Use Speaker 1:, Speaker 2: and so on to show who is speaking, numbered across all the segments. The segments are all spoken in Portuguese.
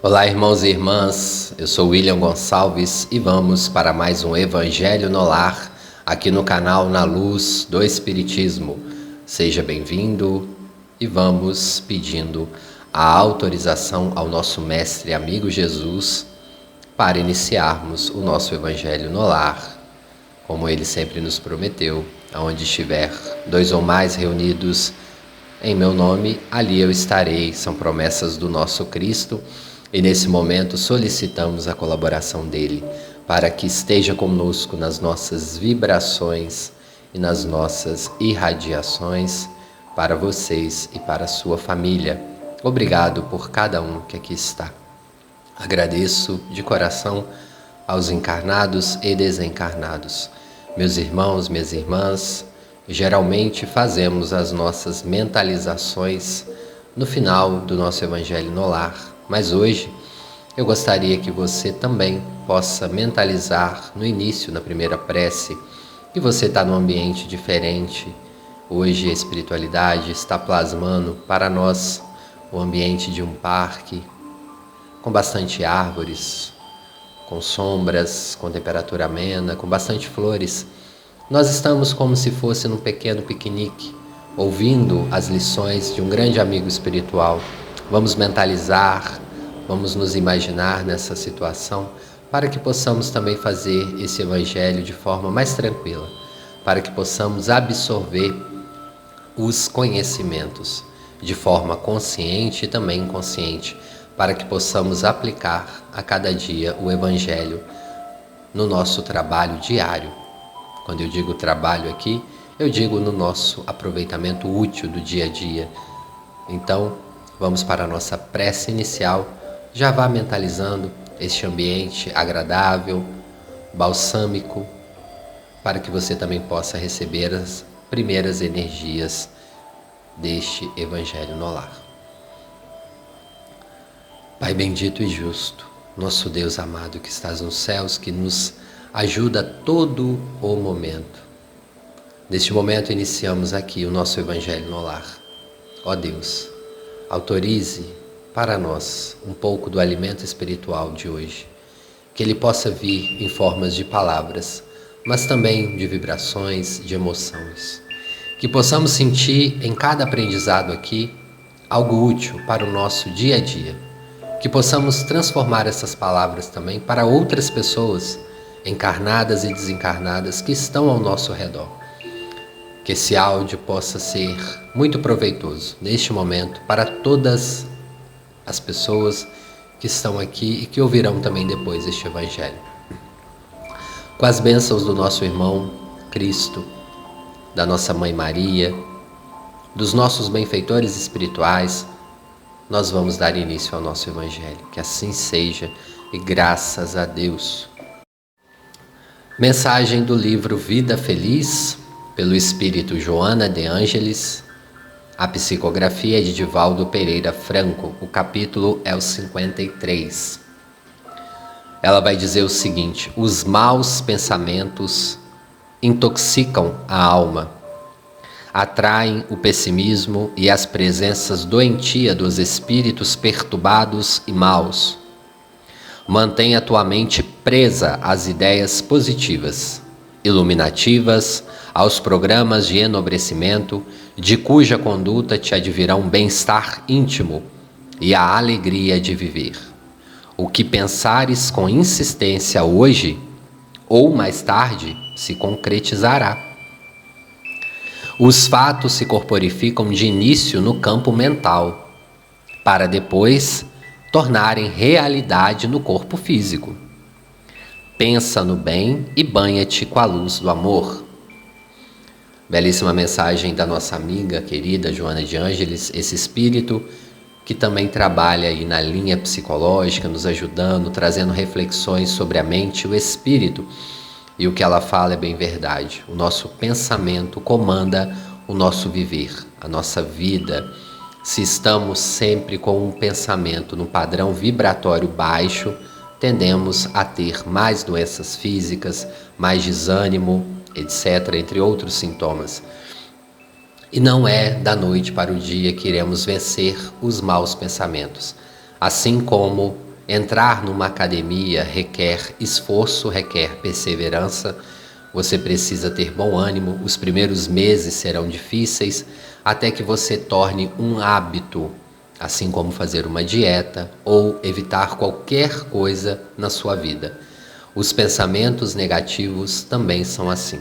Speaker 1: Olá, irmãos e irmãs. Eu sou William Gonçalves e vamos para mais um Evangelho no Lar, aqui no canal Na Luz do Espiritismo. Seja bem-vindo e vamos pedindo a autorização ao nosso mestre e amigo Jesus para iniciarmos o nosso Evangelho no Lar, como ele sempre nos prometeu, aonde estiver dois ou mais reunidos em meu nome, ali eu estarei. São promessas do nosso Cristo e nesse momento solicitamos a colaboração dele para que esteja conosco nas nossas vibrações e nas nossas irradiações para vocês e para a sua família. Obrigado por cada um que aqui está. Agradeço de coração aos encarnados e desencarnados, meus irmãos, minhas irmãs. Geralmente fazemos as nossas mentalizações no final do nosso Evangelho no Lar mas hoje eu gostaria que você também possa mentalizar no início, na primeira prece, que você está num ambiente diferente. Hoje a espiritualidade está plasmando para nós o ambiente de um parque com bastante árvores, com sombras, com temperatura amena, com bastante flores. Nós estamos como se fosse num pequeno piquenique, ouvindo as lições de um grande amigo espiritual Vamos mentalizar, vamos nos imaginar nessa situação para que possamos também fazer esse evangelho de forma mais tranquila, para que possamos absorver os conhecimentos de forma consciente e também inconsciente, para que possamos aplicar a cada dia o evangelho no nosso trabalho diário. Quando eu digo trabalho aqui, eu digo no nosso aproveitamento útil do dia a dia. Então, Vamos para a nossa prece inicial. Já vá mentalizando este ambiente agradável, balsâmico, para que você também possa receber as primeiras energias deste Evangelho no lar. Pai bendito e justo, nosso Deus amado que estás nos céus, que nos ajuda todo o momento. Neste momento iniciamos aqui o nosso Evangelho no lar. Ó Deus, autorize para nós um pouco do alimento espiritual de hoje, que ele possa vir em formas de palavras, mas também de vibrações, de emoções. Que possamos sentir em cada aprendizado aqui algo útil para o nosso dia a dia. Que possamos transformar essas palavras também para outras pessoas, encarnadas e desencarnadas, que estão ao nosso redor que esse áudio possa ser muito proveitoso neste momento para todas as pessoas que estão aqui e que ouvirão também depois este Evangelho. Com as bênçãos do nosso irmão Cristo, da nossa mãe Maria, dos nossos benfeitores espirituais, nós vamos dar início ao nosso Evangelho. Que assim seja e graças a Deus. Mensagem do livro Vida Feliz pelo espírito Joana de Ângeles. A psicografia é de Divaldo Pereira Franco. O capítulo é o 53. Ela vai dizer o seguinte: os maus pensamentos intoxicam a alma, atraem o pessimismo e as presenças doentia dos espíritos perturbados e maus. Mantenha tua mente presa às ideias positivas, iluminativas, aos programas de enobrecimento, de cuja conduta te advirá um bem-estar íntimo e a alegria de viver. O que pensares com insistência hoje ou mais tarde se concretizará. Os fatos se corporificam de início no campo mental, para depois tornarem realidade no corpo físico. Pensa no bem e banha-te com a luz do amor. Belíssima mensagem da nossa amiga querida Joana de Ângeles, esse espírito que também trabalha aí na linha psicológica, nos ajudando, trazendo reflexões sobre a mente e o espírito. E o que ela fala é bem verdade. O nosso pensamento comanda o nosso viver, a nossa vida. Se estamos sempre com um pensamento no padrão vibratório baixo, tendemos a ter mais doenças físicas, mais desânimo, etc., entre outros sintomas. E não é da noite para o dia que iremos vencer os maus pensamentos, assim como Entrar numa academia requer esforço, requer perseverança. Você precisa ter bom ânimo. Os primeiros meses serão difíceis até que você torne um hábito, assim como fazer uma dieta ou evitar qualquer coisa na sua vida. Os pensamentos negativos também são assim.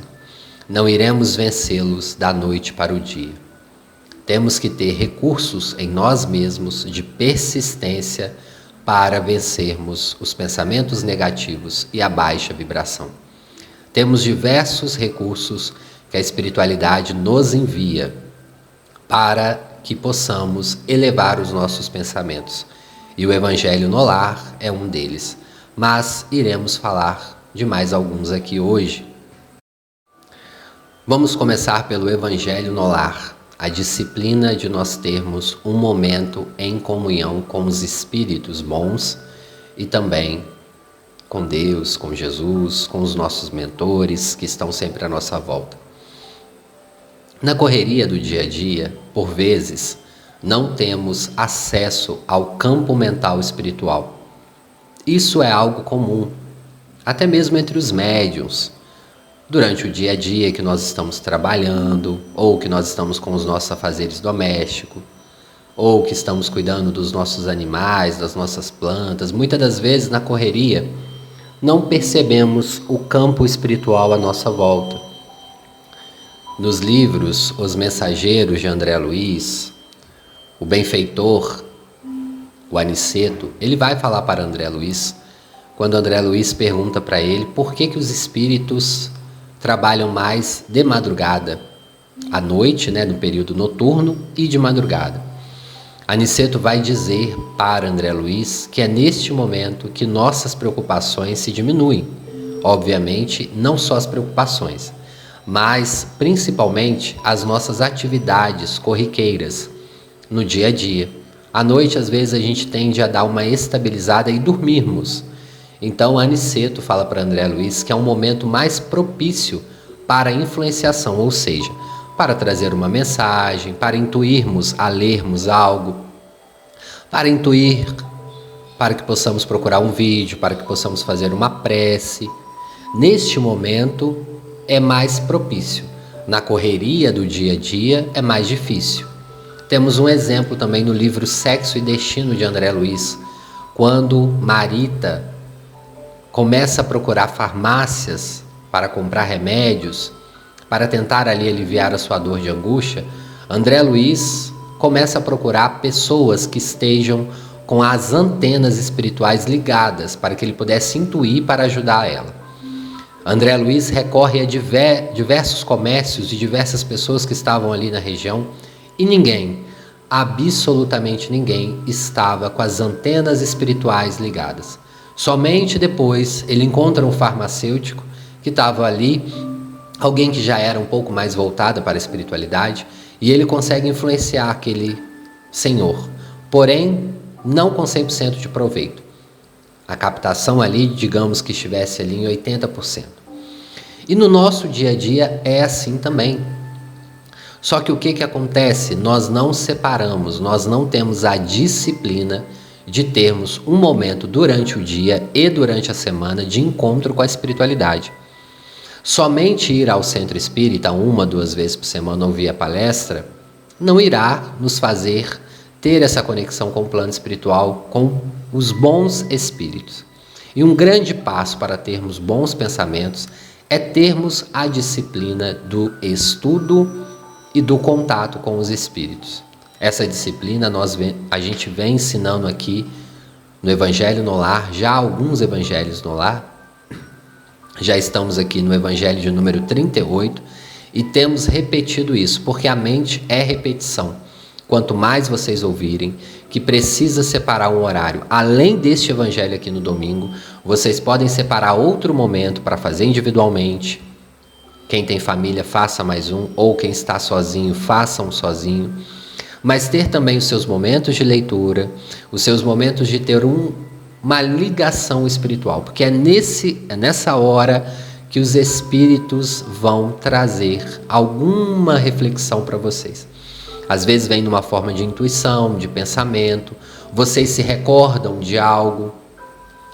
Speaker 1: Não iremos vencê-los da noite para o dia. Temos que ter recursos em nós mesmos de persistência para vencermos os pensamentos negativos e a baixa vibração. Temos diversos recursos que a espiritualidade nos envia para que possamos elevar os nossos pensamentos. E o Evangelho no Lar é um deles. Mas iremos falar de mais alguns aqui hoje. Vamos começar pelo Evangelho no Lar a disciplina de nós termos um momento em comunhão com os espíritos bons e também com Deus, com Jesus, com os nossos mentores que estão sempre à nossa volta. Na correria do dia a dia, por vezes, não temos acesso ao campo mental espiritual. Isso é algo comum, até mesmo entre os médiums durante o dia a dia que nós estamos trabalhando, ou que nós estamos com os nossos afazeres domésticos, ou que estamos cuidando dos nossos animais, das nossas plantas, muitas das vezes na correria, não percebemos o campo espiritual à nossa volta. Nos livros Os Mensageiros de André Luiz, o benfeitor, o Aniceto, ele vai falar para André Luiz, quando André Luiz pergunta para ele por que, que os espíritos trabalham mais de madrugada, à noite, né, no período noturno e de madrugada. Aniceto vai dizer para André Luiz que é neste momento que nossas preocupações se diminuem. Obviamente, não só as preocupações, mas principalmente as nossas atividades corriqueiras no dia a dia. À noite, às vezes, a gente tende a dar uma estabilizada e dormirmos. Então, Aniceto fala para André Luiz que é um momento mais propício para influenciação, ou seja, para trazer uma mensagem, para intuirmos a lermos algo, para intuir, para que possamos procurar um vídeo, para que possamos fazer uma prece. Neste momento é mais propício. Na correria do dia a dia é mais difícil. Temos um exemplo também no livro Sexo e Destino de André Luiz, quando Marita começa a procurar farmácias para comprar remédios, para tentar ali aliviar a sua dor de angústia, André Luiz começa a procurar pessoas que estejam com as antenas espirituais ligadas para que ele pudesse intuir para ajudar ela. André Luiz recorre a diversos comércios e diversas pessoas que estavam ali na região e ninguém, absolutamente ninguém, estava com as antenas espirituais ligadas. Somente depois ele encontra um farmacêutico que estava ali, alguém que já era um pouco mais voltada para a espiritualidade, e ele consegue influenciar aquele senhor, porém não com 100% de proveito. A captação ali, digamos que estivesse ali em 80%. E no nosso dia a dia é assim também. Só que o que, que acontece? Nós não separamos, nós não temos a disciplina de termos um momento durante o dia e durante a semana de encontro com a espiritualidade. Somente ir ao centro espírita uma, duas vezes por semana ouvir a palestra não irá nos fazer ter essa conexão com o plano espiritual, com os bons espíritos. E um grande passo para termos bons pensamentos é termos a disciplina do estudo e do contato com os espíritos. Essa disciplina nós a gente vem ensinando aqui no Evangelho no Lar, já alguns evangelhos no lar. Já estamos aqui no Evangelho de número 38 e temos repetido isso, porque a mente é repetição. Quanto mais vocês ouvirem que precisa separar um horário, além deste evangelho aqui no domingo, vocês podem separar outro momento para fazer individualmente. Quem tem família, faça mais um, ou quem está sozinho, faça um sozinho. Mas ter também os seus momentos de leitura, os seus momentos de ter um, uma ligação espiritual, porque é, nesse, é nessa hora que os espíritos vão trazer alguma reflexão para vocês. Às vezes vem numa forma de intuição, de pensamento, vocês se recordam de algo.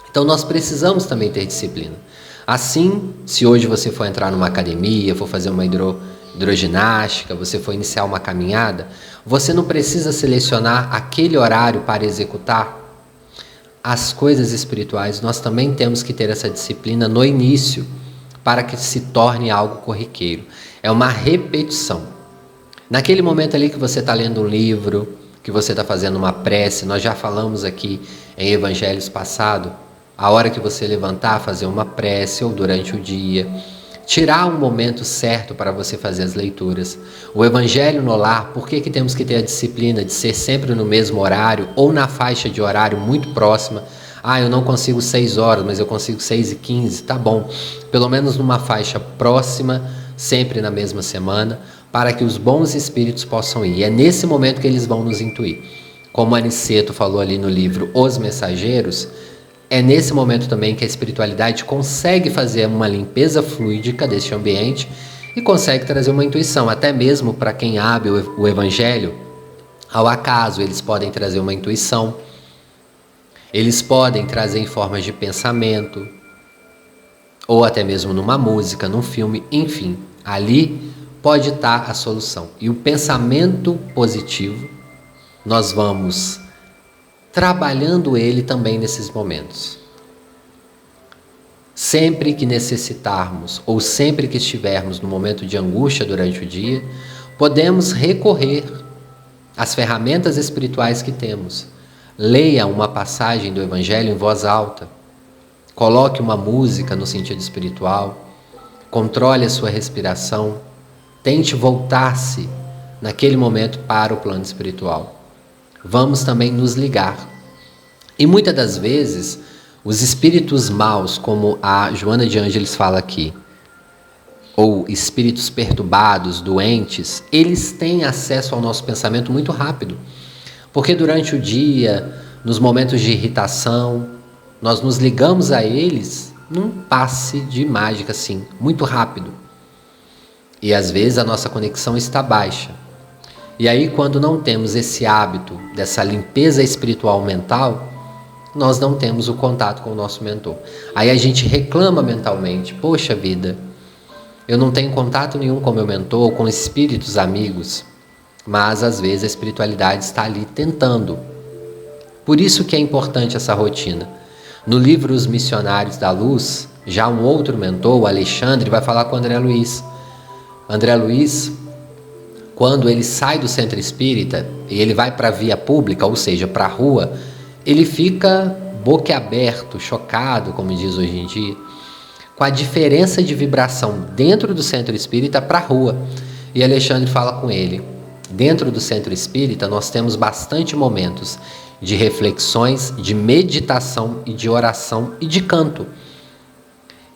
Speaker 1: Então nós precisamos também ter disciplina. Assim, se hoje você for entrar numa academia, for fazer uma hidro, hidroginástica, você for iniciar uma caminhada, você não precisa selecionar aquele horário para executar as coisas espirituais. Nós também temos que ter essa disciplina no início para que se torne algo corriqueiro. É uma repetição. Naquele momento ali que você está lendo um livro, que você está fazendo uma prece, nós já falamos aqui em evangelhos passados a hora que você levantar, fazer uma prece ou durante o dia. Tirar um momento certo para você fazer as leituras. O Evangelho no lar, por que, que temos que ter a disciplina de ser sempre no mesmo horário ou na faixa de horário muito próxima? Ah, eu não consigo 6 horas, mas eu consigo 6 e 15. Tá bom. Pelo menos numa faixa próxima, sempre na mesma semana, para que os bons espíritos possam ir. E é nesse momento que eles vão nos intuir. Como Aniceto falou ali no livro Os Mensageiros, é nesse momento também que a espiritualidade consegue fazer uma limpeza fluídica deste ambiente e consegue trazer uma intuição, até mesmo para quem abre o evangelho, ao acaso eles podem trazer uma intuição, eles podem trazer em formas de pensamento, ou até mesmo numa música, num filme, enfim, ali pode estar a solução. E o pensamento positivo, nós vamos trabalhando ele também nesses momentos. Sempre que necessitarmos ou sempre que estivermos no momento de angústia durante o dia, podemos recorrer às ferramentas espirituais que temos. Leia uma passagem do Evangelho em voz alta. Coloque uma música no sentido espiritual. Controle a sua respiração. Tente voltar-se naquele momento para o plano espiritual vamos também nos ligar. E muitas das vezes, os espíritos maus, como a Joana de Ângeles fala aqui, ou espíritos perturbados, doentes, eles têm acesso ao nosso pensamento muito rápido. Porque durante o dia, nos momentos de irritação, nós nos ligamos a eles num passe de mágica assim, muito rápido. E às vezes a nossa conexão está baixa. E aí, quando não temos esse hábito dessa limpeza espiritual mental, nós não temos o contato com o nosso mentor. Aí a gente reclama mentalmente: poxa vida, eu não tenho contato nenhum com meu mentor, com espíritos amigos. Mas às vezes a espiritualidade está ali tentando. Por isso que é importante essa rotina. No livro Os Missionários da Luz, já um outro mentor, o Alexandre, vai falar com André Luiz. André Luiz quando ele sai do centro espírita e ele vai para a via pública, ou seja, para a rua, ele fica boquiaberto, chocado, como diz hoje em dia, com a diferença de vibração dentro do centro espírita para a rua. E Alexandre fala com ele: dentro do centro espírita nós temos bastante momentos de reflexões, de meditação e de oração e de canto.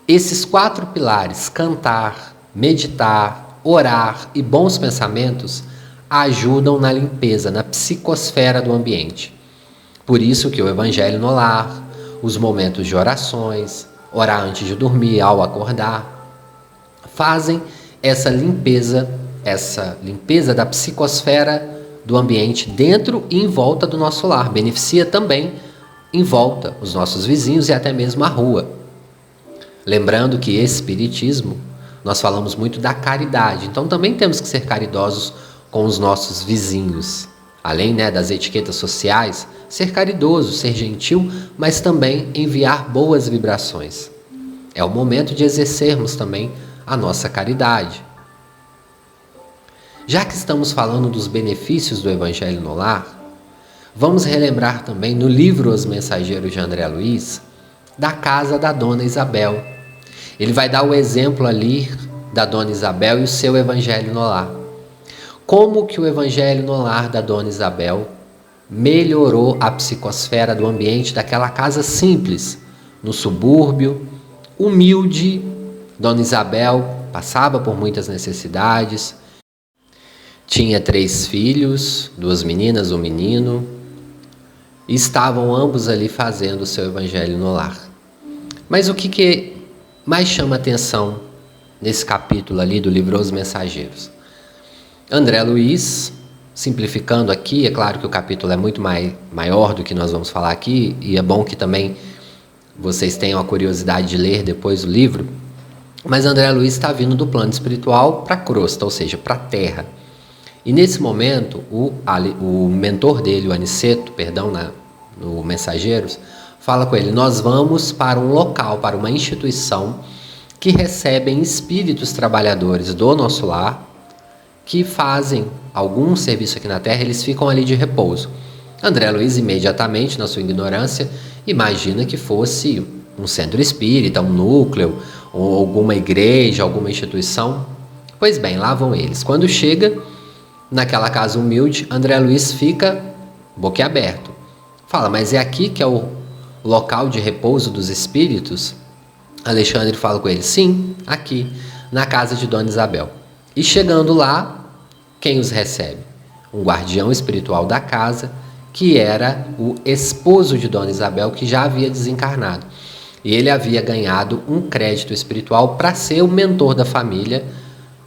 Speaker 1: Esses quatro pilares, cantar, meditar, orar e bons pensamentos ajudam na limpeza, na psicosfera do ambiente. Por isso que o evangelho no lar, os momentos de orações, orar antes de dormir, ao acordar, fazem essa limpeza, essa limpeza da psicosfera do ambiente dentro e em volta do nosso lar. Beneficia também em volta os nossos vizinhos e até mesmo a rua. Lembrando que espiritismo nós falamos muito da caridade, então também temos que ser caridosos com os nossos vizinhos. Além né, das etiquetas sociais, ser caridoso, ser gentil, mas também enviar boas vibrações. É o momento de exercermos também a nossa caridade. Já que estamos falando dos benefícios do Evangelho no lar, vamos relembrar também no livro Os Mensageiros de André Luiz, da casa da Dona Isabel, ele vai dar o exemplo ali da Dona Isabel e o seu evangelho no lar. Como que o evangelho no lar da Dona Isabel melhorou a psicosfera do ambiente daquela casa simples, no subúrbio, humilde. Dona Isabel passava por muitas necessidades, tinha três filhos, duas meninas, um menino, e estavam ambos ali fazendo o seu evangelho no lar. Mas o que, que mais chama atenção nesse capítulo ali do livro Os Mensageiros. André Luiz, simplificando aqui, é claro que o capítulo é muito mais, maior do que nós vamos falar aqui, e é bom que também vocês tenham a curiosidade de ler depois o livro. Mas André Luiz está vindo do plano espiritual para a crosta, ou seja, para a terra. E nesse momento, o, o mentor dele, o Aniceto, perdão, na, no Mensageiros, fala com ele: Nós vamos para um local, para uma instituição que recebem espíritos trabalhadores do nosso lar que fazem algum serviço aqui na Terra, eles ficam ali de repouso. André Luiz, imediatamente, na sua ignorância, imagina que fosse um centro espírita, um núcleo, ou alguma igreja, alguma instituição. Pois bem, lá vão eles. Quando chega naquela casa humilde, André Luiz fica boquiaberto. Fala, mas é aqui que é o local de repouso dos espíritos? Alexandre fala com ele: sim, aqui, na casa de Dona Isabel. E chegando lá, quem os recebe? Um guardião espiritual da casa, que era o esposo de Dona Isabel, que já havia desencarnado. E ele havia ganhado um crédito espiritual para ser o mentor da família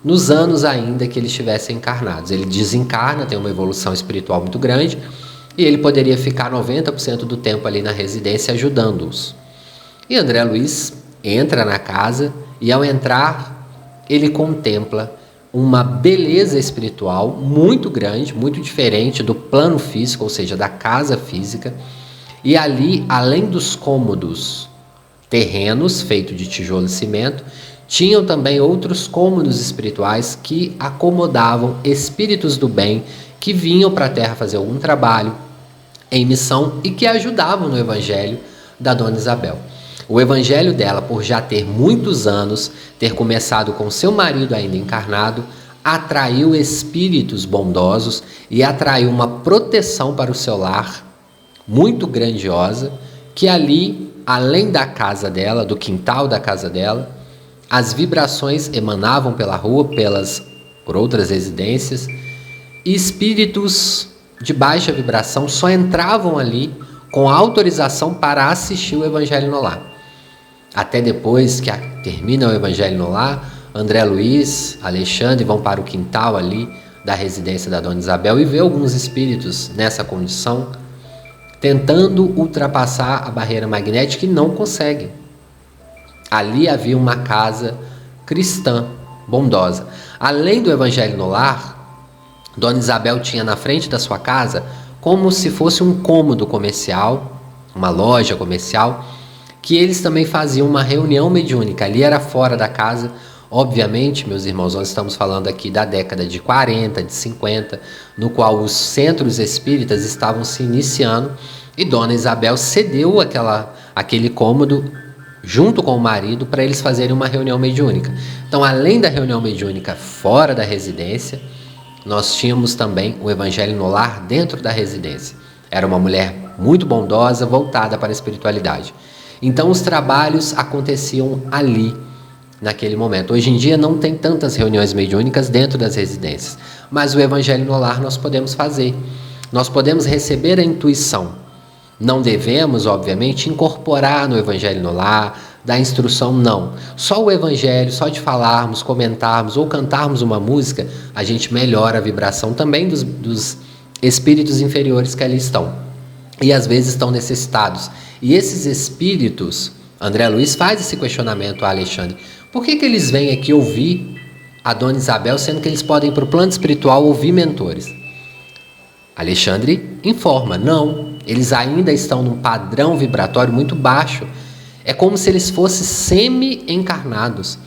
Speaker 1: nos anos ainda que eles estivessem encarnados. Ele desencarna, tem uma evolução espiritual muito grande, e ele poderia ficar 90% do tempo ali na residência ajudando-os. E André Luiz entra na casa e ao entrar, ele contempla uma beleza espiritual muito grande, muito diferente do plano físico, ou seja, da casa física. E ali, além dos cômodos terrenos feitos de tijolo e cimento, tinham também outros cômodos espirituais que acomodavam espíritos do bem que vinham para a terra fazer algum trabalho em missão e que ajudavam no evangelho da dona Isabel. O evangelho dela, por já ter muitos anos, ter começado com seu marido ainda encarnado, atraiu espíritos bondosos e atraiu uma proteção para o seu lar muito grandiosa, que ali, além da casa dela, do quintal da casa dela, as vibrações emanavam pela rua, pelas por outras residências, espíritos de baixa vibração só entravam ali com autorização para assistir o evangelho no lar. Até depois que termina o Evangelho no Lar, André Luiz, Alexandre vão para o quintal ali da residência da Dona Isabel e vê alguns espíritos nessa condição, tentando ultrapassar a barreira magnética e não conseguem. Ali havia uma casa cristã, bondosa. Além do Evangelho no Lar, Dona Isabel tinha na frente da sua casa como se fosse um cômodo comercial, uma loja comercial que eles também faziam uma reunião mediúnica. Ali era fora da casa. Obviamente, meus irmãos, nós estamos falando aqui da década de 40, de 50, no qual os centros espíritas estavam se iniciando e Dona Isabel cedeu aquela, aquele cômodo junto com o marido para eles fazerem uma reunião mediúnica. Então, além da reunião mediúnica fora da residência, nós tínhamos também o Evangelho no lar dentro da residência. Era uma mulher muito bondosa, voltada para a espiritualidade. Então os trabalhos aconteciam ali, naquele momento. Hoje em dia não tem tantas reuniões mediúnicas dentro das residências, mas o evangelho no lar nós podemos fazer. Nós podemos receber a intuição. Não devemos, obviamente, incorporar no evangelho no lar, da instrução, não. Só o evangelho, só de falarmos, comentarmos ou cantarmos uma música, a gente melhora a vibração também dos, dos espíritos inferiores que ali estão. E às vezes estão necessitados e esses espíritos, André Luiz faz esse questionamento a Alexandre. Por que, que eles vêm aqui ouvir a Dona Isabel, sendo que eles podem, para o plano espiritual, ouvir mentores? Alexandre informa: não, eles ainda estão num padrão vibratório muito baixo. É como se eles fossem semi-encarnados.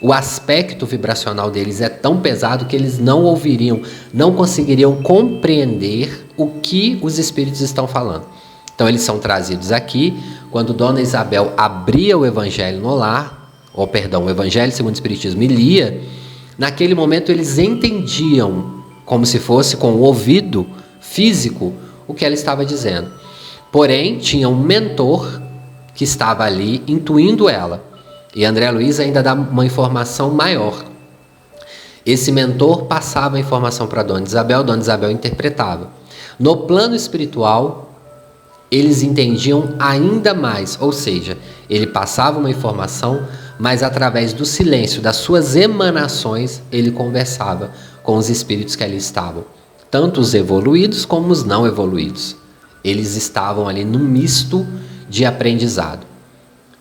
Speaker 1: O aspecto vibracional deles é tão pesado que eles não ouviriam, não conseguiriam compreender o que os espíritos estão falando. Então eles são trazidos aqui quando Dona Isabel abria o Evangelho no lar, ou perdão, o Evangelho segundo o Espiritismo e lia, naquele momento eles entendiam como se fosse com o ouvido físico o que ela estava dizendo. Porém, tinha um mentor que estava ali intuindo ela. E André Luiz ainda dá uma informação maior. Esse mentor passava a informação para Dona Isabel, Dona Isabel interpretava. No plano espiritual, eles entendiam ainda mais, ou seja, ele passava uma informação, mas através do silêncio, das suas emanações, ele conversava com os espíritos que ali estavam, tanto os evoluídos como os não evoluídos. Eles estavam ali num misto de aprendizado.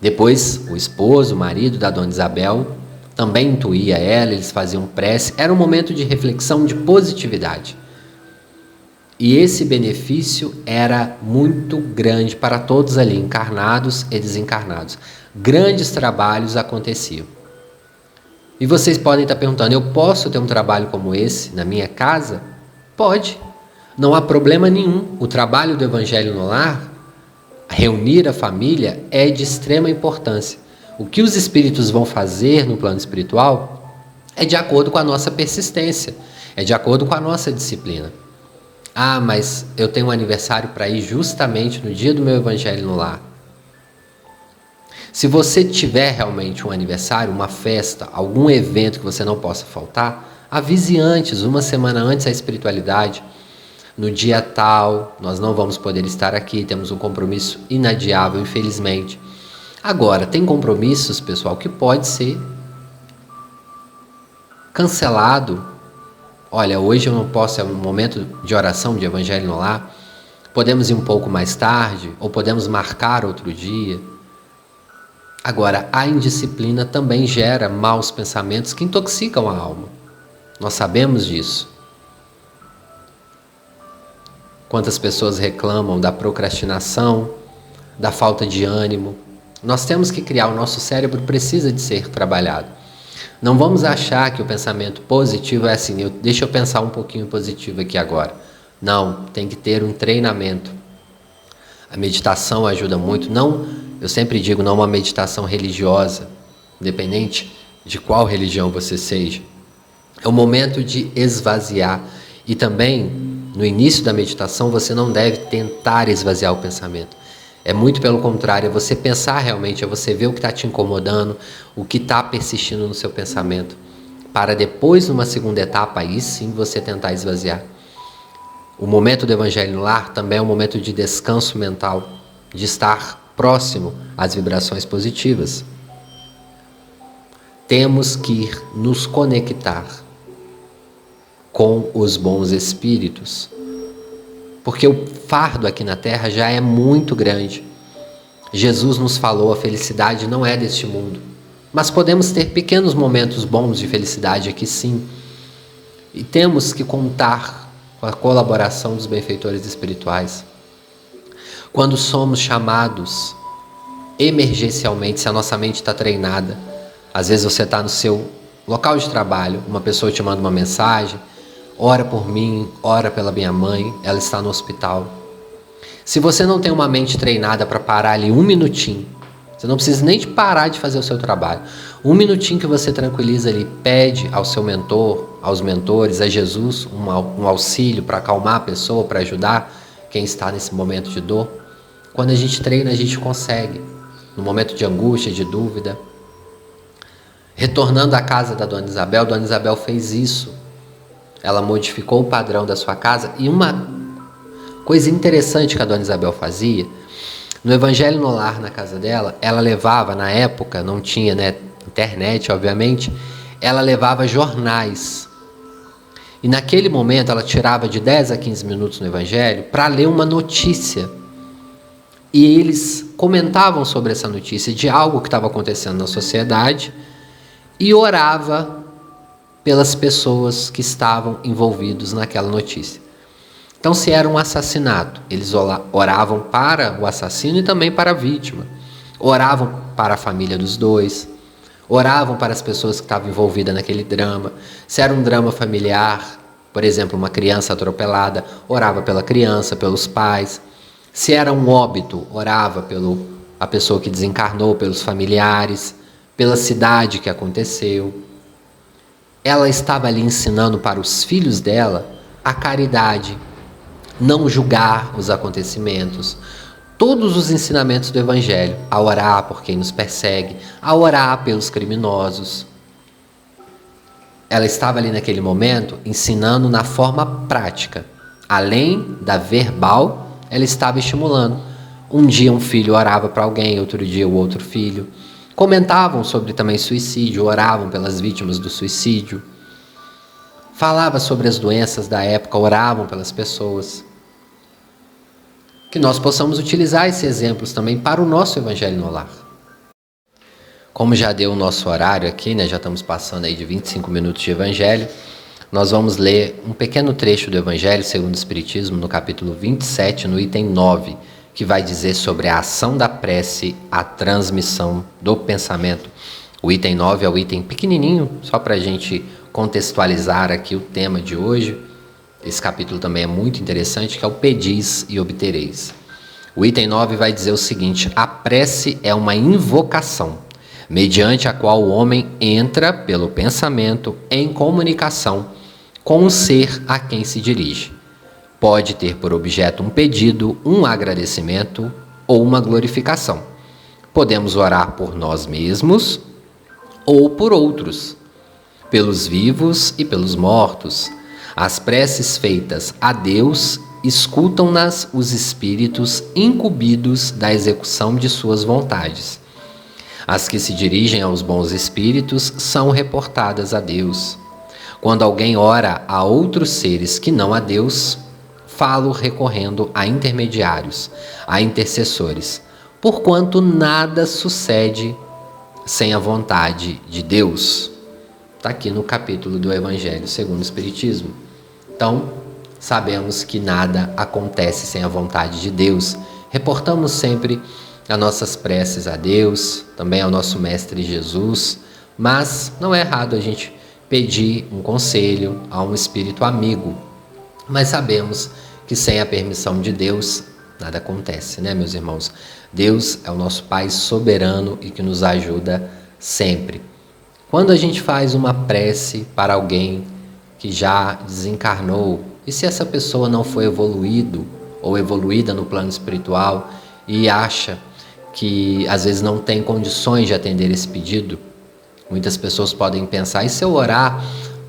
Speaker 1: Depois, o esposo, o marido da dona Isabel, também intuía ela, eles faziam prece. Era um momento de reflexão, de positividade. E esse benefício era muito grande para todos ali, encarnados e desencarnados. Grandes trabalhos aconteciam. E vocês podem estar perguntando: eu posso ter um trabalho como esse na minha casa? Pode. Não há problema nenhum. O trabalho do Evangelho no Lar, reunir a família, é de extrema importância. O que os espíritos vão fazer no plano espiritual é de acordo com a nossa persistência, é de acordo com a nossa disciplina. Ah, mas eu tenho um aniversário para ir justamente no dia do meu Evangelho no Lar. Se você tiver realmente um aniversário, uma festa, algum evento que você não possa faltar, avise antes, uma semana antes a espiritualidade no dia tal, nós não vamos poder estar aqui, temos um compromisso inadiável, infelizmente. Agora, tem compromissos, pessoal, que pode ser cancelado. Olha, hoje eu não posso, é um momento de oração, de evangelho no lar. Podemos ir um pouco mais tarde, ou podemos marcar outro dia. Agora, a indisciplina também gera maus pensamentos que intoxicam a alma. Nós sabemos disso. Quantas pessoas reclamam da procrastinação, da falta de ânimo. Nós temos que criar, o nosso cérebro precisa de ser trabalhado. Não vamos achar que o pensamento positivo é assim, eu, deixa eu pensar um pouquinho positivo aqui agora. Não, tem que ter um treinamento. A meditação ajuda muito, não, eu sempre digo, não uma meditação religiosa, independente de qual religião você seja. É o momento de esvaziar e também no início da meditação, você não deve tentar esvaziar o pensamento. É muito pelo contrário, é você pensar realmente, é você ver o que está te incomodando, o que está persistindo no seu pensamento, para depois, numa segunda etapa, aí sim você tentar esvaziar. O momento do Evangelho no Lar também é um momento de descanso mental, de estar próximo às vibrações positivas. Temos que nos conectar com os bons espíritos. Porque o fardo aqui na terra já é muito grande. Jesus nos falou: a felicidade não é deste mundo. Mas podemos ter pequenos momentos bons de felicidade aqui sim. E temos que contar com a colaboração dos benfeitores espirituais. Quando somos chamados emergencialmente, se a nossa mente está treinada, às vezes você está no seu local de trabalho, uma pessoa te manda uma mensagem ora por mim, ora pela minha mãe, ela está no hospital. Se você não tem uma mente treinada para parar ali um minutinho, você não precisa nem de parar de fazer o seu trabalho. Um minutinho que você tranquiliza ali, pede ao seu mentor, aos mentores, a Jesus, um, auxílio para acalmar a pessoa, para ajudar quem está nesse momento de dor. Quando a gente treina, a gente consegue. No momento de angústia, de dúvida. Retornando à casa da Dona Isabel, Dona Isabel fez isso ela modificou o padrão da sua casa. E uma coisa interessante que a dona Isabel fazia, no Evangelho no Lar, na casa dela, ela levava, na época, não tinha né, internet, obviamente, ela levava jornais. E naquele momento ela tirava de 10 a 15 minutos no Evangelho para ler uma notícia. E eles comentavam sobre essa notícia de algo que estava acontecendo na sociedade e orava pelas pessoas que estavam envolvidos naquela notícia. Então, se era um assassinato, eles oravam para o assassino e também para a vítima. Oravam para a família dos dois. Oravam para as pessoas que estavam envolvidas naquele drama. Se era um drama familiar, por exemplo, uma criança atropelada, orava pela criança, pelos pais. Se era um óbito, orava pelo a pessoa que desencarnou, pelos familiares, pela cidade que aconteceu ela estava ali ensinando para os filhos dela a caridade, não julgar os acontecimentos, todos os ensinamentos do Evangelho, a orar por quem nos persegue, a orar pelos criminosos. Ela estava ali naquele momento ensinando na forma prática, além da verbal, ela estava estimulando. Um dia um filho orava para alguém, outro dia o outro filho. Comentavam sobre também suicídio, oravam pelas vítimas do suicídio. Falava sobre as doenças da época, oravam pelas pessoas. Que nós possamos utilizar esses exemplos também para o nosso evangelho no lar. Como já deu o nosso horário aqui, né? Já estamos passando aí de 25 minutos de evangelho. Nós vamos ler um pequeno trecho do Evangelho segundo o Espiritismo, no capítulo 27, no item 9, que vai dizer sobre a ação da prece, a transmissão do pensamento. O item 9 é o item pequenininho, só para a gente contextualizar aqui o tema de hoje. Esse capítulo também é muito interessante, que é o Pedis e Obtereis. O item 9 vai dizer o seguinte: a prece é uma invocação mediante a qual o homem entra pelo pensamento em comunicação com o ser a quem se dirige. Pode ter por objeto um pedido, um agradecimento ou uma glorificação. Podemos orar por nós mesmos ou por outros, pelos vivos e pelos mortos. As preces feitas a Deus escutam-nas os espíritos incumbidos da execução de suas vontades. As que se dirigem aos bons espíritos são reportadas a Deus. Quando alguém ora a outros seres que não a Deus, falo recorrendo a intermediários, a intercessores, porquanto nada sucede sem a vontade de Deus. Está aqui no capítulo do Evangelho segundo o Espiritismo. Então, sabemos que nada acontece sem a vontade de Deus. Reportamos sempre as nossas preces a Deus, também ao nosso Mestre Jesus, mas não é errado a gente pedir um conselho a um espírito amigo. Mas sabemos que sem a permissão de Deus nada acontece, né, meus irmãos? Deus é o nosso Pai soberano e que nos ajuda sempre. Quando a gente faz uma prece para alguém que já desencarnou, e se essa pessoa não foi evoluído ou evoluída no plano espiritual e acha que às vezes não tem condições de atender esse pedido, muitas pessoas podem pensar: e se eu orar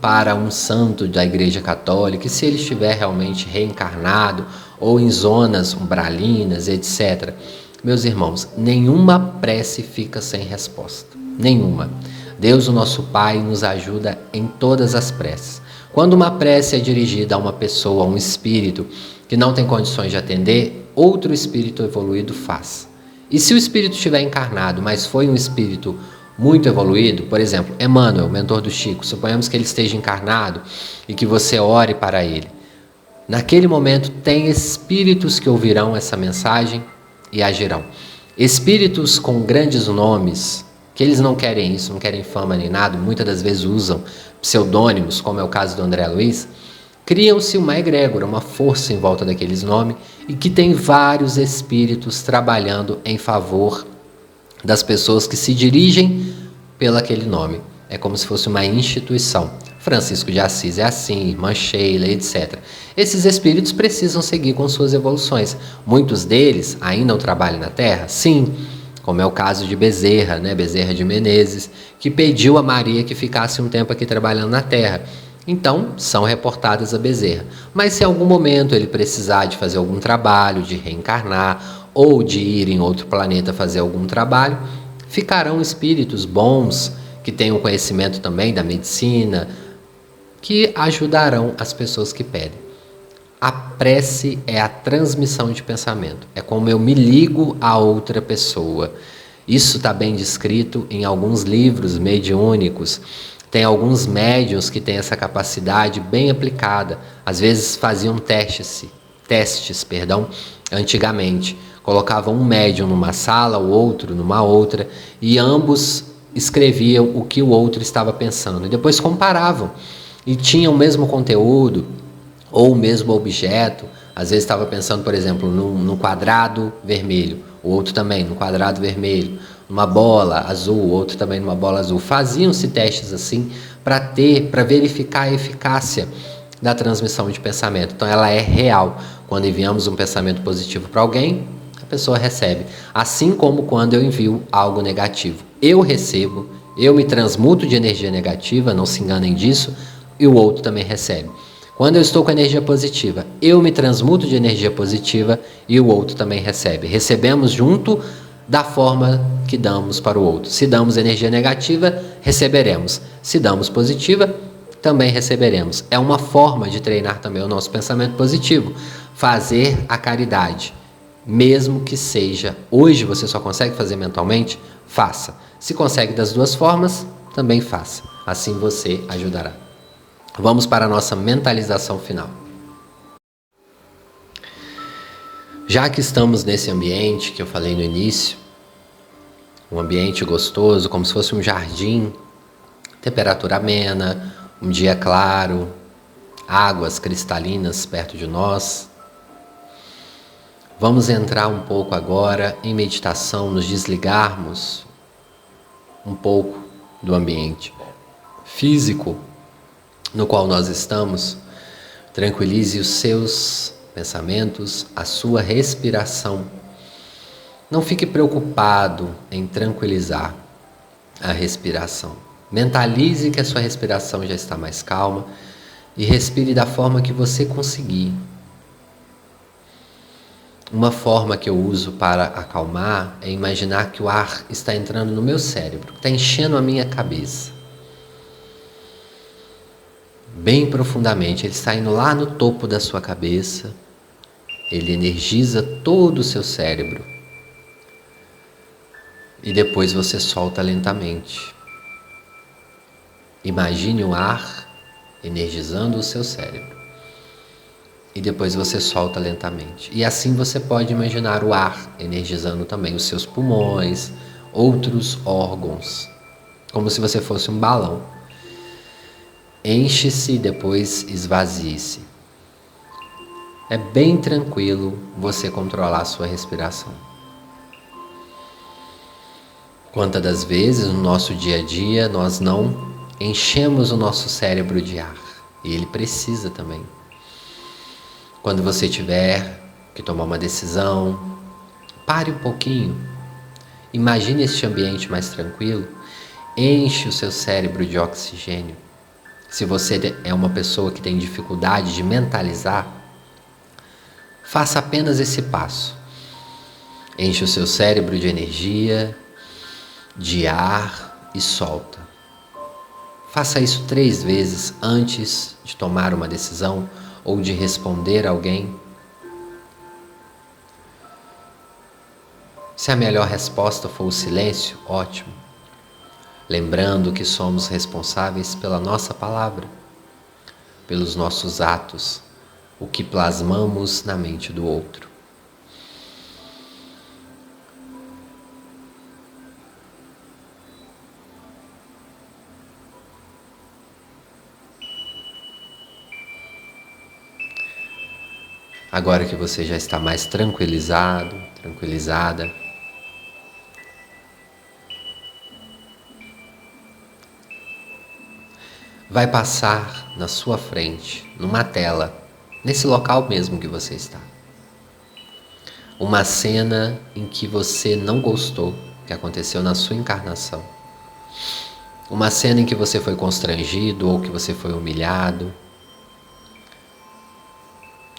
Speaker 1: para um santo da Igreja Católica, e se ele estiver realmente reencarnado ou em zonas umbralinas, etc. Meus irmãos, nenhuma prece fica sem resposta. Nenhuma. Deus, o nosso Pai, nos ajuda em todas as preces. Quando uma prece é dirigida a uma pessoa, a um espírito que não tem condições de atender, outro espírito evoluído faz. E se o espírito estiver encarnado, mas foi um espírito muito evoluído, por exemplo, Emmanuel, mentor do Chico, suponhamos que ele esteja encarnado e que você ore para ele. Naquele momento, tem espíritos que ouvirão essa mensagem e agirão. Espíritos com grandes nomes, que eles não querem isso, não querem fama nem nada, muitas das vezes usam pseudônimos, como é o caso do André Luiz, criam-se uma egrégora, uma força em volta daqueles nomes e que tem vários espíritos trabalhando em favor das pessoas que se dirigem pelo aquele nome. É como se fosse uma instituição. Francisco de Assis é assim, irmã Sheila, etc. Esses espíritos precisam seguir com suas evoluções. Muitos deles ainda não trabalham na Terra? Sim, como é o caso de Bezerra, né? Bezerra de Menezes, que pediu a Maria que ficasse um tempo aqui trabalhando na Terra. Então, são reportadas a Bezerra. Mas se em algum momento ele precisar de fazer algum trabalho, de reencarnar ou de ir em outro planeta fazer algum trabalho, ficarão espíritos bons que tenham conhecimento também da medicina, que ajudarão as pessoas que pedem. A prece é a transmissão de pensamento, é como eu me ligo a outra pessoa. Isso está bem descrito em alguns livros mediúnicos tem alguns médiums que têm essa capacidade bem aplicada. Às vezes faziam testes, testes, perdão, antigamente. Colocavam um médium numa sala, o outro numa outra, e ambos escreviam o que o outro estava pensando. E depois comparavam. E tinham o mesmo conteúdo, ou o mesmo objeto. Às vezes estava pensando, por exemplo, no quadrado vermelho, o outro também no quadrado vermelho numa bola azul, outro também numa bola azul. Faziam-se testes assim para ter, para verificar a eficácia da transmissão de pensamento. Então ela é real. Quando enviamos um pensamento positivo para alguém, pessoa recebe. Assim como quando eu envio algo negativo. Eu recebo, eu me transmuto de energia negativa, não se enganem disso, e o outro também recebe. Quando eu estou com energia positiva, eu me transmuto de energia positiva e o outro também recebe. Recebemos junto da forma que damos para o outro. Se damos energia negativa, receberemos. Se damos positiva, também receberemos. É uma forma de treinar também o nosso pensamento positivo, fazer a caridade. Mesmo que seja hoje você só consegue fazer mentalmente, faça. Se consegue das duas formas, também faça. Assim você ajudará. Vamos para a nossa mentalização final. Já que estamos nesse ambiente que eu falei no início, um ambiente gostoso, como se fosse um jardim, temperatura amena, um dia claro, águas cristalinas perto de nós. Vamos entrar um pouco agora em meditação, nos desligarmos um pouco do ambiente físico no qual nós estamos. Tranquilize os seus pensamentos, a sua respiração. Não fique preocupado em tranquilizar a respiração. Mentalize que a sua respiração já está mais calma e respire da forma que você conseguir. Uma forma que eu uso para acalmar é imaginar que o ar está entrando no meu cérebro, está enchendo a minha cabeça. Bem profundamente, ele está indo lá no topo da sua cabeça, ele energiza todo o seu cérebro. E depois você solta lentamente. Imagine o ar energizando o seu cérebro e depois você solta lentamente. E assim você pode imaginar o ar energizando também os seus pulmões, outros órgãos, como se você fosse um balão. Enche-se e depois esvazie-se. É bem tranquilo você controlar a sua respiração. Quantas das vezes no nosso dia a dia nós não enchemos o nosso cérebro de ar e ele precisa também. Quando você tiver que tomar uma decisão, pare um pouquinho. Imagine este ambiente mais tranquilo. Enche o seu cérebro de oxigênio. Se você é uma pessoa que tem dificuldade de mentalizar, faça apenas esse passo. Enche o seu cérebro de energia, de ar e solta. Faça isso três vezes antes de tomar uma decisão ou de responder alguém? Se a melhor resposta for o silêncio, ótimo. Lembrando que somos responsáveis pela nossa palavra, pelos nossos atos, o que plasmamos na mente do outro. Agora que você já está mais tranquilizado, tranquilizada, vai passar na sua frente, numa tela, nesse local mesmo que você está. Uma cena em que você não gostou, que aconteceu na sua encarnação. Uma cena em que você foi constrangido ou que você foi humilhado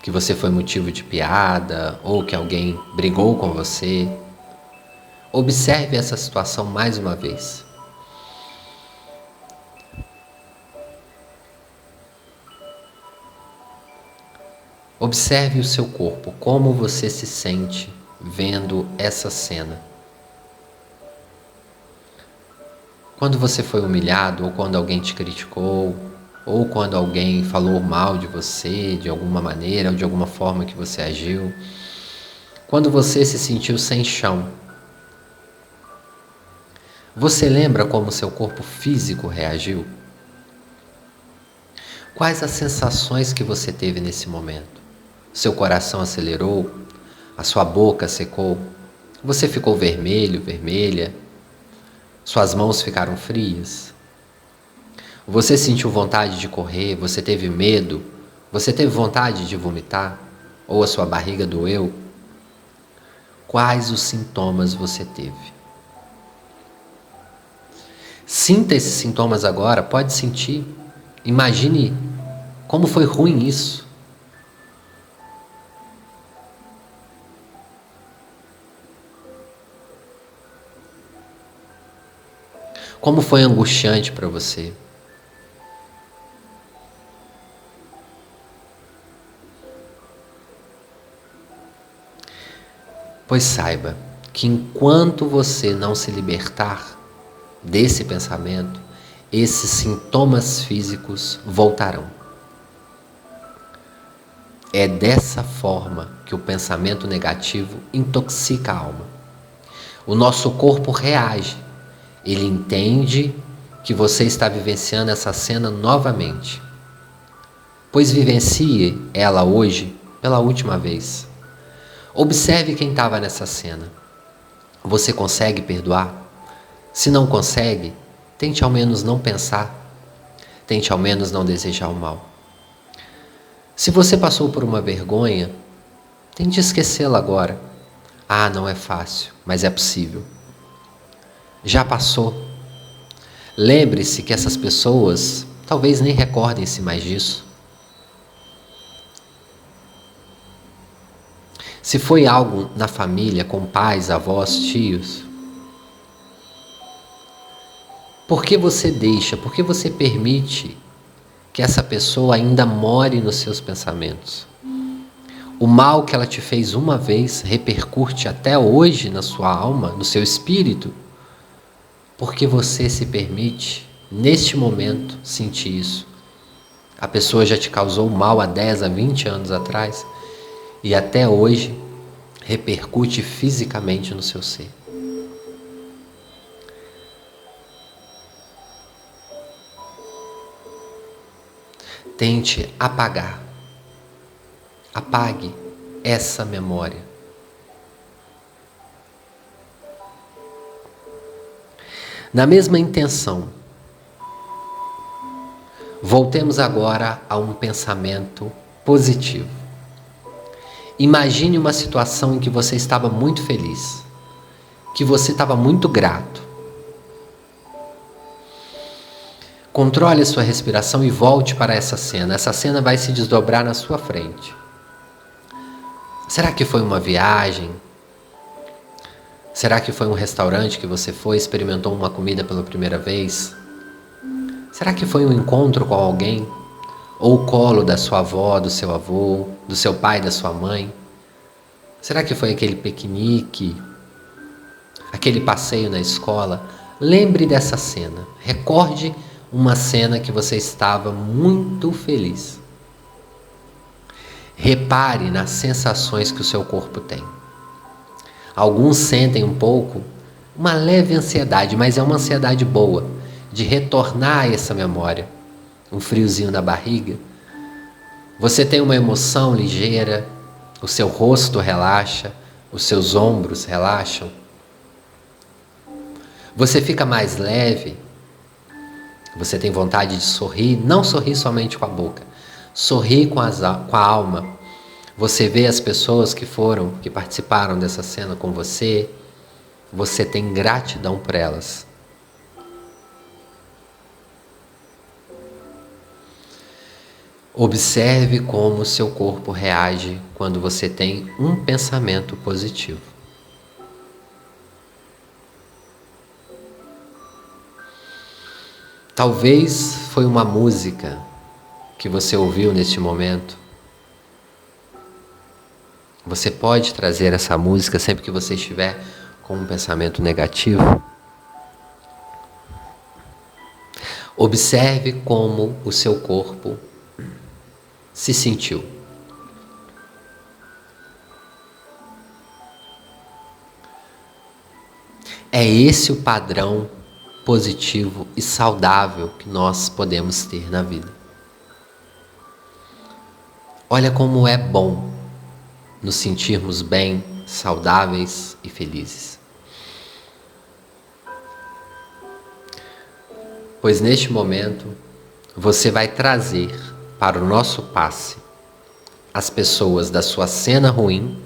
Speaker 1: que você foi motivo de piada ou que alguém brigou com você. Observe essa situação mais uma vez. Observe o seu corpo, como você se sente vendo essa cena. Quando você foi humilhado ou quando alguém te criticou, ou quando alguém falou mal de você de alguma maneira ou de alguma forma que você agiu, quando você se sentiu sem chão. Você lembra como seu corpo físico reagiu? Quais as sensações que você teve nesse momento? Seu coração acelerou? A sua boca secou? Você ficou vermelho, vermelha? Suas mãos ficaram frias? Você sentiu vontade de correr? Você teve medo? Você teve vontade de vomitar? Ou a sua barriga doeu? Quais os sintomas você teve? Sinta esses sintomas agora, pode sentir. Imagine como foi ruim isso. Como foi angustiante para você? Pois saiba que enquanto você não se libertar desse pensamento, esses sintomas físicos voltarão. É dessa forma que o pensamento negativo intoxica a alma. O nosso corpo reage, ele entende que você está vivenciando essa cena novamente. Pois vivencie ela hoje pela última vez. Observe quem estava nessa cena. Você consegue perdoar? Se não consegue, tente ao menos não pensar. Tente ao menos não desejar o mal. Se você passou por uma vergonha, tente esquecê-la agora. Ah, não é fácil, mas é possível. Já passou. Lembre-se que essas pessoas talvez nem recordem-se mais disso. Se foi algo na família, com pais, avós, tios, por que você deixa, por que você permite que essa pessoa ainda more nos seus pensamentos. O mal que ela te fez uma vez repercute até hoje na sua alma, no seu espírito, porque você se permite, neste momento, sentir isso. A pessoa já te causou mal há 10, a 20 anos atrás e até hoje repercute fisicamente no seu ser. Tente apagar. Apague essa memória. Na mesma intenção, voltemos agora a um pensamento positivo. Imagine uma situação em que você estava muito feliz, que você estava muito grato Controle a sua respiração e volte para essa cena. Essa cena vai se desdobrar na sua frente. Será que foi uma viagem? Será que foi um restaurante que você foi experimentou uma comida pela primeira vez? Será que foi um encontro com alguém? Ou o colo da sua avó, do seu avô, do seu pai, da sua mãe? Será que foi aquele piquenique? Aquele passeio na escola? Lembre dessa cena. Recorde uma cena que você estava muito feliz. Repare nas sensações que o seu corpo tem. Alguns sentem um pouco uma leve ansiedade, mas é uma ansiedade boa de retornar a essa memória. Um friozinho na barriga. Você tem uma emoção ligeira, o seu rosto relaxa, os seus ombros relaxam. Você fica mais leve, você tem vontade de sorrir, não sorrir somente com a boca, sorrir com, as, com a alma. Você vê as pessoas que foram, que participaram dessa cena com você, você tem gratidão por elas. Observe como seu corpo reage quando você tem um pensamento positivo. Talvez foi uma música que você ouviu neste momento. Você pode trazer essa música sempre que você estiver com um pensamento negativo. Observe como o seu corpo se sentiu. É esse o padrão positivo e saudável que nós podemos ter na vida. Olha como é bom nos sentirmos bem, saudáveis e felizes. Pois neste momento você vai trazer para o nosso passe as pessoas da sua cena ruim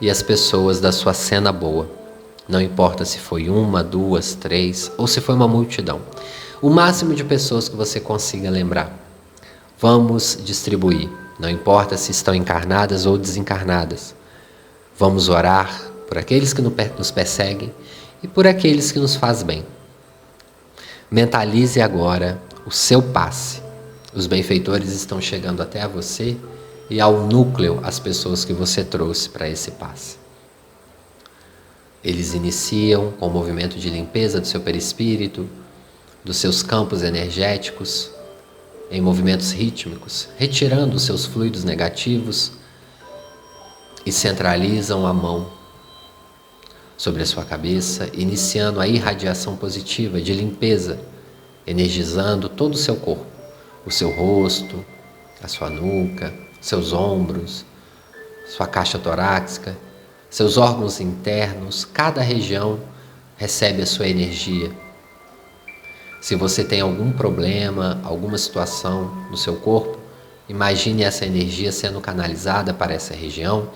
Speaker 1: e as pessoas da sua cena boa não importa se foi uma, duas, três ou se foi uma multidão. O máximo de pessoas que você consiga lembrar. Vamos distribuir. Não importa se estão encarnadas ou desencarnadas. Vamos orar por aqueles que nos perseguem e por aqueles que nos faz bem. Mentalize agora o seu passe. Os benfeitores estão chegando até você e ao núcleo as pessoas que você trouxe para esse passe. Eles iniciam com o movimento de limpeza do seu perispírito, dos seus campos energéticos, em movimentos rítmicos, retirando os seus fluidos negativos e centralizam a mão sobre a sua cabeça, iniciando a irradiação positiva de limpeza, energizando todo o seu corpo, o seu rosto, a sua nuca, seus ombros, sua caixa torácica, seus órgãos internos, cada região recebe a sua energia. Se você tem algum problema, alguma situação no seu corpo, imagine essa energia sendo canalizada para essa região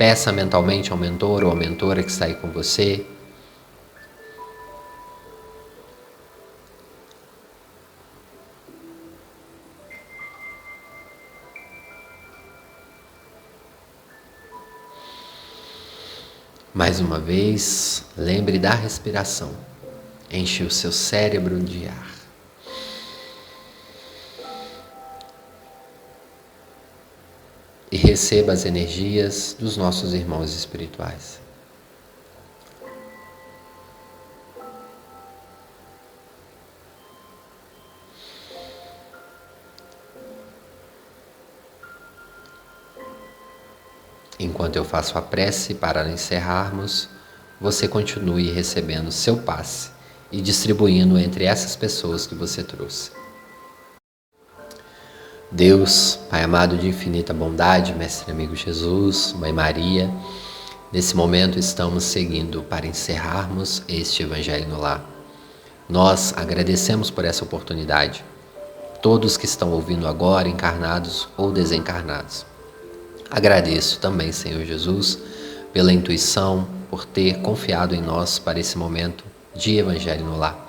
Speaker 1: Peça mentalmente ao mentor ou à mentora que está aí com você. Mais uma vez, lembre da respiração. Enche o seu cérebro de ar. e receba as energias dos nossos irmãos espirituais. Enquanto eu faço a prece para encerrarmos, você continue recebendo seu passe e distribuindo entre essas pessoas que você trouxe. Deus, Pai amado de infinita bondade, Mestre amigo Jesus, Mãe Maria, nesse momento estamos seguindo para encerrarmos este Evangelho no Lar. Nós agradecemos por essa oportunidade, todos que estão ouvindo agora, encarnados ou desencarnados. Agradeço também, Senhor Jesus, pela intuição, por ter confiado em nós para esse momento de Evangelho no Lar.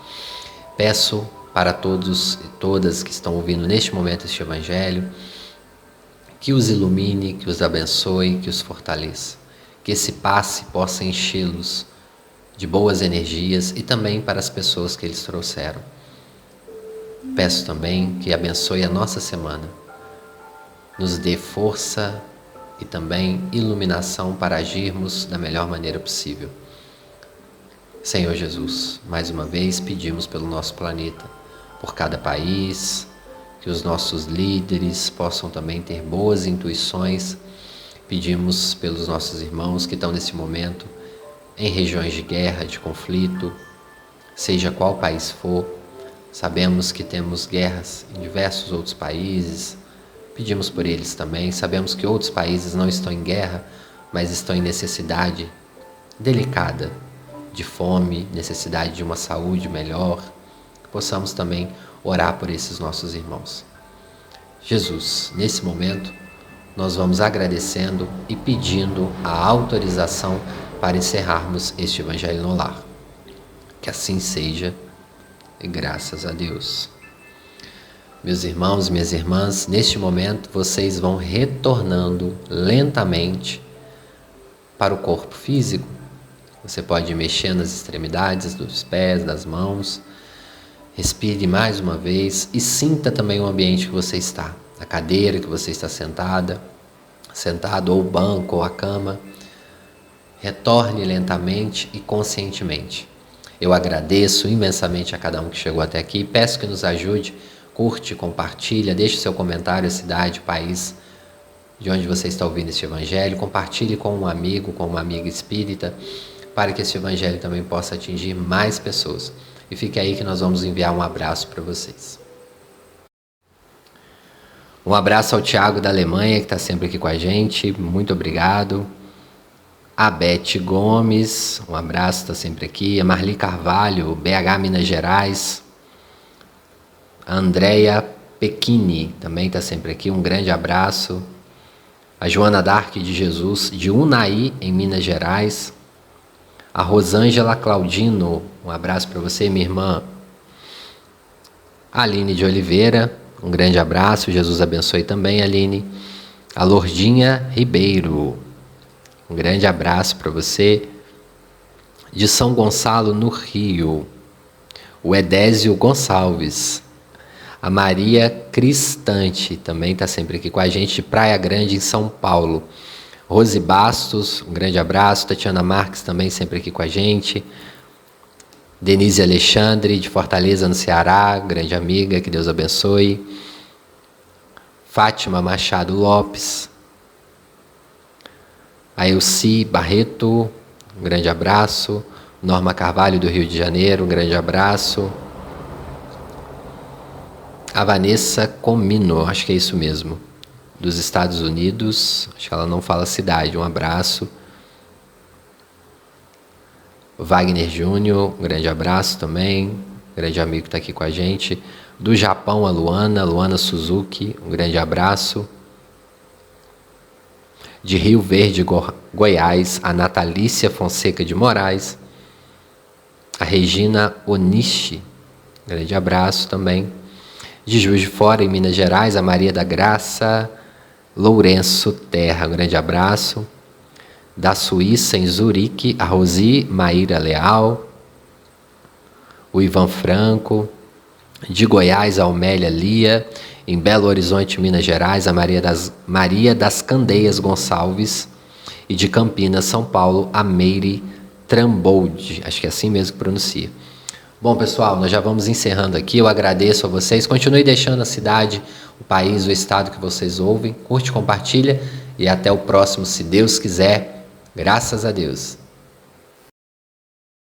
Speaker 1: Peço para todos e todas que estão ouvindo neste momento este Evangelho, que os ilumine, que os abençoe, que os fortaleça, que esse passe possa enchê-los de boas energias e também para as pessoas que eles trouxeram. Peço também que abençoe a nossa semana, nos dê força e também iluminação para agirmos da melhor maneira possível. Senhor Jesus, mais uma vez pedimos pelo nosso planeta por cada país, que os nossos líderes possam também ter boas intuições. Pedimos pelos nossos irmãos que estão nesse momento em regiões de guerra, de conflito, seja qual país for. Sabemos que temos guerras em diversos outros países. Pedimos por eles também. Sabemos que outros países não estão em guerra, mas estão em necessidade delicada de fome, necessidade de uma saúde melhor possamos também orar por esses nossos irmãos. Jesus, nesse momento, nós vamos agradecendo e pedindo a autorização para encerrarmos este Evangelho no lar. Que assim seja, graças a Deus. Meus irmãos, minhas irmãs, neste momento vocês vão retornando lentamente para o corpo físico. Você pode mexer nas extremidades dos pés, das mãos, Respire mais uma vez e sinta também o ambiente que você está, a cadeira que você está sentada, sentado ou o banco ou a cama. Retorne lentamente e conscientemente. Eu agradeço imensamente a cada um que chegou até aqui. Peço que nos ajude, curte, compartilha, deixe seu comentário, cidade, país de onde você está ouvindo este evangelho. Compartilhe com um amigo, com uma amiga espírita, para que este evangelho também possa atingir mais pessoas. E fique aí que nós vamos enviar um abraço para vocês. Um abraço ao Tiago da Alemanha, que está sempre aqui com a gente. Muito obrigado. A Beth Gomes, um abraço, está sempre aqui. A Marli Carvalho, BH Minas Gerais. A Andrea Pequini, também está sempre aqui. Um grande abraço. A Joana Dark de Jesus, de Unai, em Minas Gerais. A Rosângela Claudino, um abraço para você, minha irmã. A Aline de Oliveira, um grande abraço, Jesus abençoe também, Aline. A Lordinha Ribeiro, um grande abraço para você. De São Gonçalo, no Rio, o Edésio Gonçalves. A Maria Cristante também está sempre aqui com a gente, de Praia Grande, em São Paulo. Rose Bastos, um grande abraço. Tatiana Marques também sempre aqui com a gente. Denise Alexandre, de Fortaleza, no Ceará, grande amiga, que Deus abençoe. Fátima Machado Lopes. A Elci Barreto, um grande abraço. Norma Carvalho, do Rio de Janeiro, um grande abraço. A Vanessa Comino, acho que é isso mesmo, dos Estados Unidos, acho que ela não fala cidade, um abraço. Wagner Júnior, um grande abraço também, grande amigo que está aqui com a gente. Do Japão, a Luana, Luana Suzuki, um grande abraço. De Rio Verde, Go Goiás, a Natalícia Fonseca de Moraes. A Regina Onishi, grande abraço também de Juiz de Fora, em Minas Gerais, a Maria da Graça Lourenço Terra, um grande abraço. Da Suíça, em Zurique, a Rosi Maíra Leal, o Ivan Franco. De Goiás, a Almélia Lia. Em Belo Horizonte, Minas Gerais, a Maria das, Maria das Candeias Gonçalves. E de Campinas, São Paulo, a Meire Trambolde. Acho que é assim mesmo que pronuncia. Bom, pessoal, nós já vamos encerrando aqui. Eu agradeço a vocês. Continue deixando a cidade, o país, o estado que vocês ouvem. Curte, compartilha e até o próximo, se Deus quiser. Graças a Deus.